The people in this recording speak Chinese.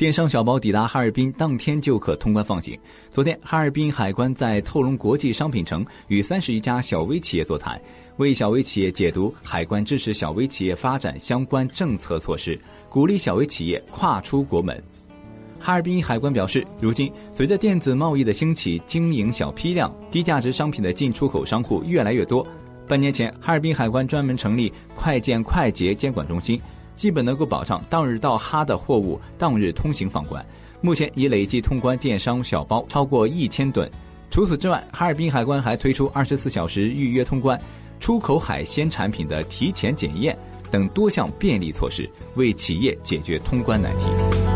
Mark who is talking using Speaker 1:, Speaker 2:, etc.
Speaker 1: 电商小包抵达哈尔滨当天就可通关放行。昨天，哈尔滨海关在透龙国际商品城与三十余家小微企业座谈，为小微企业解读海关支持小微企业发展相关政策措施，鼓励小微企业跨出国门。哈尔滨海关表示，如今随着电子贸易的兴起，经营小批量、低价值商品的进出口商户越来越多。半年前，哈尔滨海关专门成立快件快捷监管中心。基本能够保障当日到哈的货物当日通行放关，目前已累计通关电商小包超过一千吨。除此之外，哈尔滨海关还推出二十四小时预约通关、出口海鲜产品的提前检验等多项便利措施，为企业解决通关难题。